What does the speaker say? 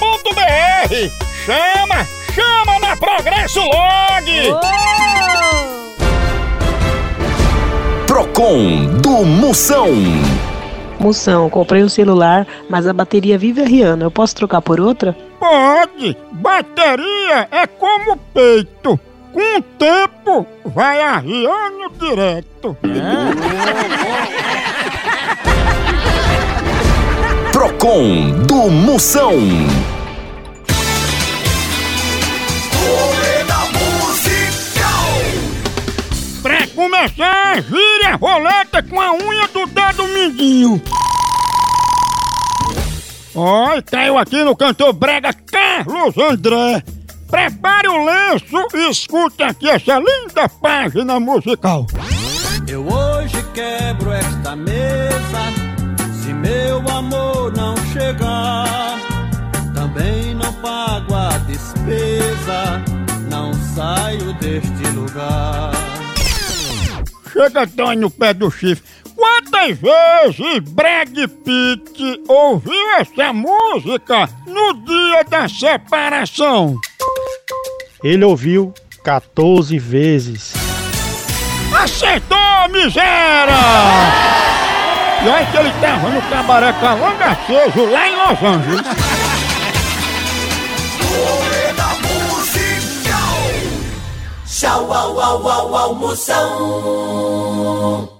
progressolog.com.br. Chama, chama na Progresso Log. Oh! Procon do Moção. Moção, comprei um celular, mas a bateria vive arriando. Eu posso trocar por outra? Pode. Bateria é como peito. Com o tempo vai arriando direto. Procon do Moção. Pra começar, vire a roleta com a unha do dedo mindinho. Oi, caiu aqui no cantor brega Carlos André. Prepare o lenço e escute aqui essa linda página musical. Eu hoje quebro esta mesa. Se meu amor não chegar, despesa. Não saio deste lugar. Chega dói no pé do chifre. Quantas vezes Brad Pitt ouviu essa música no dia da separação? Ele ouviu 14 vezes. Acertou, miséria! E olha que ele tava no cabaré Calanga Aceso, lá em Los Angeles. Tchau, au, au, au.